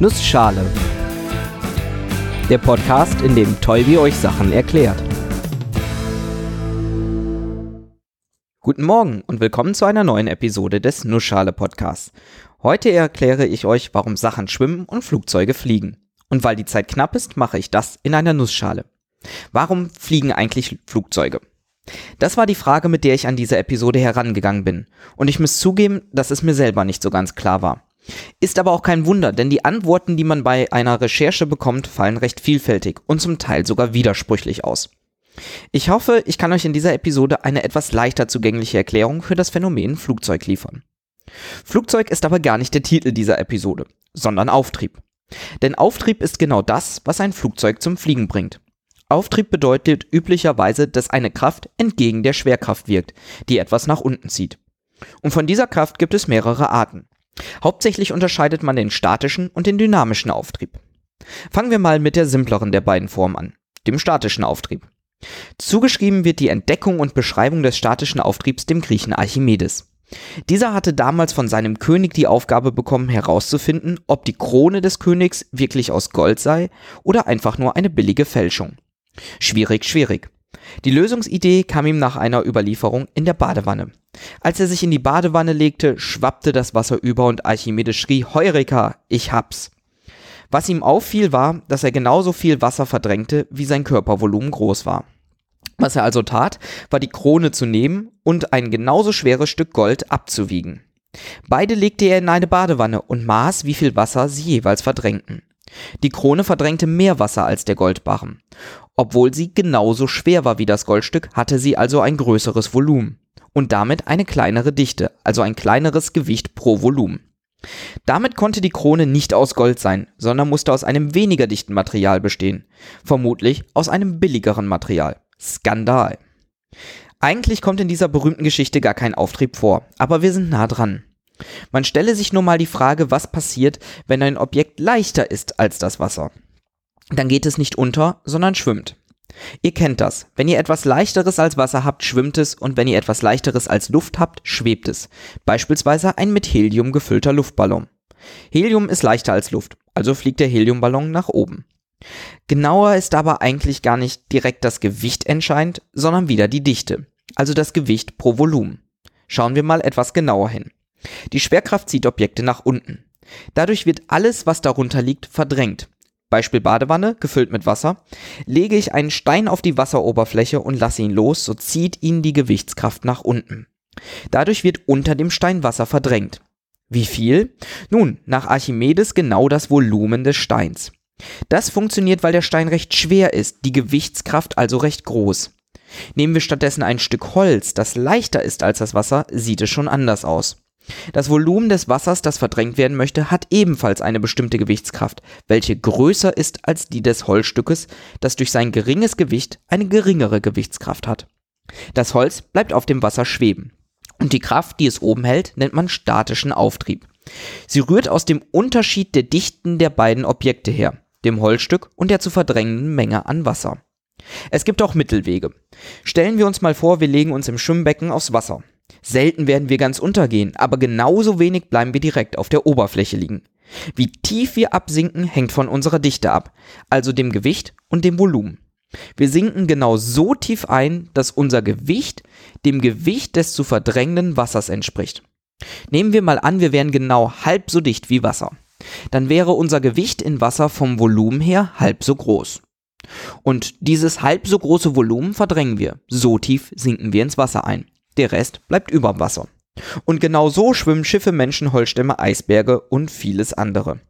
Nussschale. Der Podcast, in dem Tolbi euch Sachen erklärt. Guten Morgen und willkommen zu einer neuen Episode des Nussschale Podcasts. Heute erkläre ich euch, warum Sachen schwimmen und Flugzeuge fliegen. Und weil die Zeit knapp ist, mache ich das in einer Nussschale. Warum fliegen eigentlich Flugzeuge? Das war die Frage, mit der ich an diese Episode herangegangen bin. Und ich muss zugeben, dass es mir selber nicht so ganz klar war. Ist aber auch kein Wunder, denn die Antworten, die man bei einer Recherche bekommt, fallen recht vielfältig und zum Teil sogar widersprüchlich aus. Ich hoffe, ich kann euch in dieser Episode eine etwas leichter zugängliche Erklärung für das Phänomen Flugzeug liefern. Flugzeug ist aber gar nicht der Titel dieser Episode, sondern Auftrieb. Denn Auftrieb ist genau das, was ein Flugzeug zum Fliegen bringt. Auftrieb bedeutet üblicherweise, dass eine Kraft entgegen der Schwerkraft wirkt, die etwas nach unten zieht. Und von dieser Kraft gibt es mehrere Arten. Hauptsächlich unterscheidet man den statischen und den dynamischen Auftrieb. Fangen wir mal mit der simpleren der beiden Formen an, dem statischen Auftrieb. Zugeschrieben wird die Entdeckung und Beschreibung des statischen Auftriebs dem Griechen Archimedes. Dieser hatte damals von seinem König die Aufgabe bekommen herauszufinden, ob die Krone des Königs wirklich aus Gold sei oder einfach nur eine billige Fälschung. Schwierig, schwierig. Die Lösungsidee kam ihm nach einer Überlieferung in der Badewanne. Als er sich in die Badewanne legte, schwappte das Wasser über und Archimedes schrie Heureka, ich hab's. Was ihm auffiel, war, dass er genauso viel Wasser verdrängte, wie sein Körpervolumen groß war. Was er also tat, war die Krone zu nehmen und ein genauso schweres Stück Gold abzuwiegen. Beide legte er in eine Badewanne und maß, wie viel Wasser sie jeweils verdrängten. Die Krone verdrängte mehr Wasser als der Goldbarren. Obwohl sie genauso schwer war wie das Goldstück, hatte sie also ein größeres Volumen und damit eine kleinere Dichte, also ein kleineres Gewicht pro Volumen. Damit konnte die Krone nicht aus Gold sein, sondern musste aus einem weniger dichten Material bestehen, vermutlich aus einem billigeren Material. Skandal. Eigentlich kommt in dieser berühmten Geschichte gar kein Auftrieb vor, aber wir sind nah dran. Man stelle sich nur mal die Frage, was passiert, wenn ein Objekt leichter ist als das Wasser. Dann geht es nicht unter, sondern schwimmt. Ihr kennt das. Wenn ihr etwas leichteres als Wasser habt, schwimmt es und wenn ihr etwas leichteres als Luft habt, schwebt es. Beispielsweise ein mit Helium gefüllter Luftballon. Helium ist leichter als Luft, also fliegt der Heliumballon nach oben. Genauer ist aber eigentlich gar nicht direkt das Gewicht entscheidend, sondern wieder die Dichte, also das Gewicht pro Volumen. Schauen wir mal etwas genauer hin. Die Schwerkraft zieht Objekte nach unten. Dadurch wird alles, was darunter liegt, verdrängt. Beispiel Badewanne, gefüllt mit Wasser. Lege ich einen Stein auf die Wasseroberfläche und lasse ihn los, so zieht ihn die Gewichtskraft nach unten. Dadurch wird unter dem Stein Wasser verdrängt. Wie viel? Nun, nach Archimedes genau das Volumen des Steins. Das funktioniert, weil der Stein recht schwer ist, die Gewichtskraft also recht groß. Nehmen wir stattdessen ein Stück Holz, das leichter ist als das Wasser, sieht es schon anders aus. Das Volumen des Wassers, das verdrängt werden möchte, hat ebenfalls eine bestimmte Gewichtskraft, welche größer ist als die des Holzstückes, das durch sein geringes Gewicht eine geringere Gewichtskraft hat. Das Holz bleibt auf dem Wasser schweben. Und die Kraft, die es oben hält, nennt man statischen Auftrieb. Sie rührt aus dem Unterschied der Dichten der beiden Objekte her, dem Holzstück und der zu verdrängenden Menge an Wasser. Es gibt auch Mittelwege. Stellen wir uns mal vor, wir legen uns im Schwimmbecken aufs Wasser. Selten werden wir ganz untergehen, aber genauso wenig bleiben wir direkt auf der Oberfläche liegen. Wie tief wir absinken, hängt von unserer Dichte ab, also dem Gewicht und dem Volumen. Wir sinken genau so tief ein, dass unser Gewicht dem Gewicht des zu verdrängenden Wassers entspricht. Nehmen wir mal an, wir wären genau halb so dicht wie Wasser. Dann wäre unser Gewicht in Wasser vom Volumen her halb so groß. Und dieses halb so große Volumen verdrängen wir. So tief sinken wir ins Wasser ein der Rest bleibt über Wasser. Und genau so schwimmen Schiffe, Menschen, Holzstämme, Eisberge und vieles andere.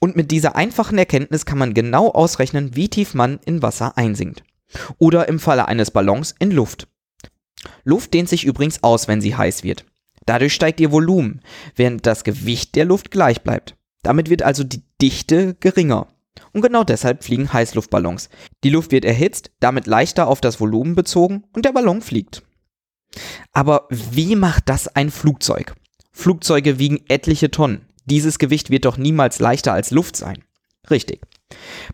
Und mit dieser einfachen Erkenntnis kann man genau ausrechnen, wie tief man in Wasser einsinkt. Oder im Falle eines Ballons in Luft. Luft dehnt sich übrigens aus, wenn sie heiß wird. Dadurch steigt ihr Volumen, während das Gewicht der Luft gleich bleibt. Damit wird also die Dichte geringer. Und genau deshalb fliegen Heißluftballons. Die Luft wird erhitzt, damit leichter auf das Volumen bezogen und der Ballon fliegt. Aber wie macht das ein Flugzeug? Flugzeuge wiegen etliche Tonnen. Dieses Gewicht wird doch niemals leichter als Luft sein. Richtig.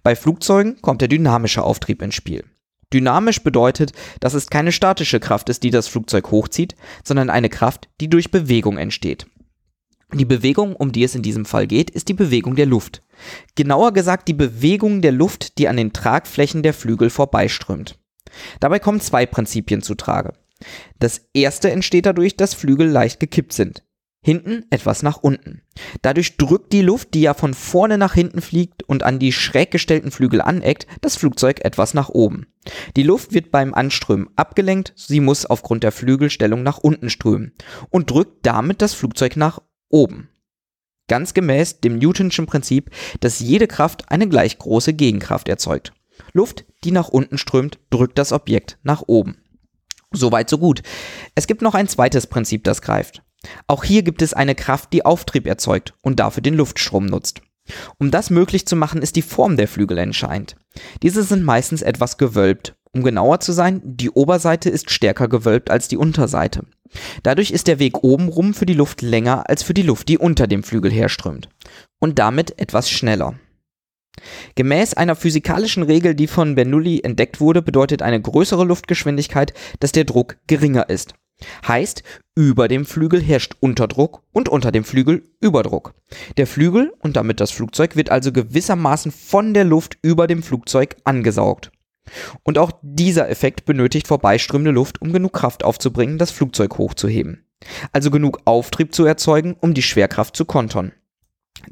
Bei Flugzeugen kommt der dynamische Auftrieb ins Spiel. Dynamisch bedeutet, dass es keine statische Kraft ist, die das Flugzeug hochzieht, sondern eine Kraft, die durch Bewegung entsteht. Die Bewegung, um die es in diesem Fall geht, ist die Bewegung der Luft. Genauer gesagt die Bewegung der Luft, die an den Tragflächen der Flügel vorbeiströmt. Dabei kommen zwei Prinzipien zu Trage. Das erste entsteht dadurch, dass Flügel leicht gekippt sind. Hinten etwas nach unten. Dadurch drückt die Luft, die ja von vorne nach hinten fliegt und an die schräg gestellten Flügel aneckt, das Flugzeug etwas nach oben. Die Luft wird beim Anströmen abgelenkt, sie muss aufgrund der Flügelstellung nach unten strömen und drückt damit das Flugzeug nach oben. Ganz gemäß dem Newtonschen Prinzip, dass jede Kraft eine gleich große Gegenkraft erzeugt. Luft, die nach unten strömt, drückt das Objekt nach oben. Soweit so gut. Es gibt noch ein zweites Prinzip, das greift. Auch hier gibt es eine Kraft, die Auftrieb erzeugt und dafür den Luftstrom nutzt. Um das möglich zu machen, ist die Form der Flügel entscheidend. Diese sind meistens etwas gewölbt. Um genauer zu sein, die Oberseite ist stärker gewölbt als die Unterseite. Dadurch ist der Weg obenrum für die Luft länger als für die Luft, die unter dem Flügel herströmt. Und damit etwas schneller. Gemäß einer physikalischen Regel, die von Bernoulli entdeckt wurde, bedeutet eine größere Luftgeschwindigkeit, dass der Druck geringer ist. Heißt, über dem Flügel herrscht Unterdruck und unter dem Flügel Überdruck. Der Flügel und damit das Flugzeug wird also gewissermaßen von der Luft über dem Flugzeug angesaugt. Und auch dieser Effekt benötigt vorbeiströmende Luft, um genug Kraft aufzubringen, das Flugzeug hochzuheben. Also genug Auftrieb zu erzeugen, um die Schwerkraft zu kontern.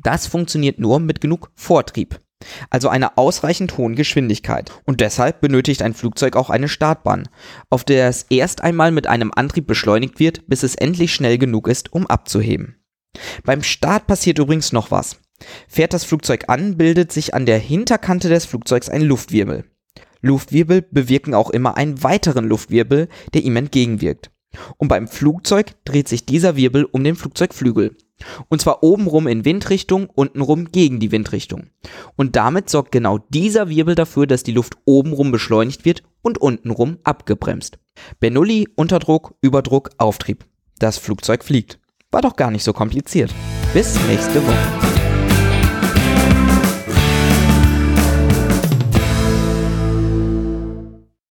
Das funktioniert nur mit genug Vortrieb also einer ausreichend hohen Geschwindigkeit. Und deshalb benötigt ein Flugzeug auch eine Startbahn, auf der es erst einmal mit einem Antrieb beschleunigt wird, bis es endlich schnell genug ist, um abzuheben. Beim Start passiert übrigens noch was. Fährt das Flugzeug an, bildet sich an der Hinterkante des Flugzeugs ein Luftwirbel. Luftwirbel bewirken auch immer einen weiteren Luftwirbel, der ihm entgegenwirkt. Und beim Flugzeug dreht sich dieser Wirbel um den Flugzeugflügel. Und zwar obenrum in Windrichtung, untenrum gegen die Windrichtung. Und damit sorgt genau dieser Wirbel dafür, dass die Luft obenrum beschleunigt wird und untenrum abgebremst. Bernoulli, Unterdruck, Überdruck, Auftrieb. Das Flugzeug fliegt. War doch gar nicht so kompliziert. Bis nächste Woche.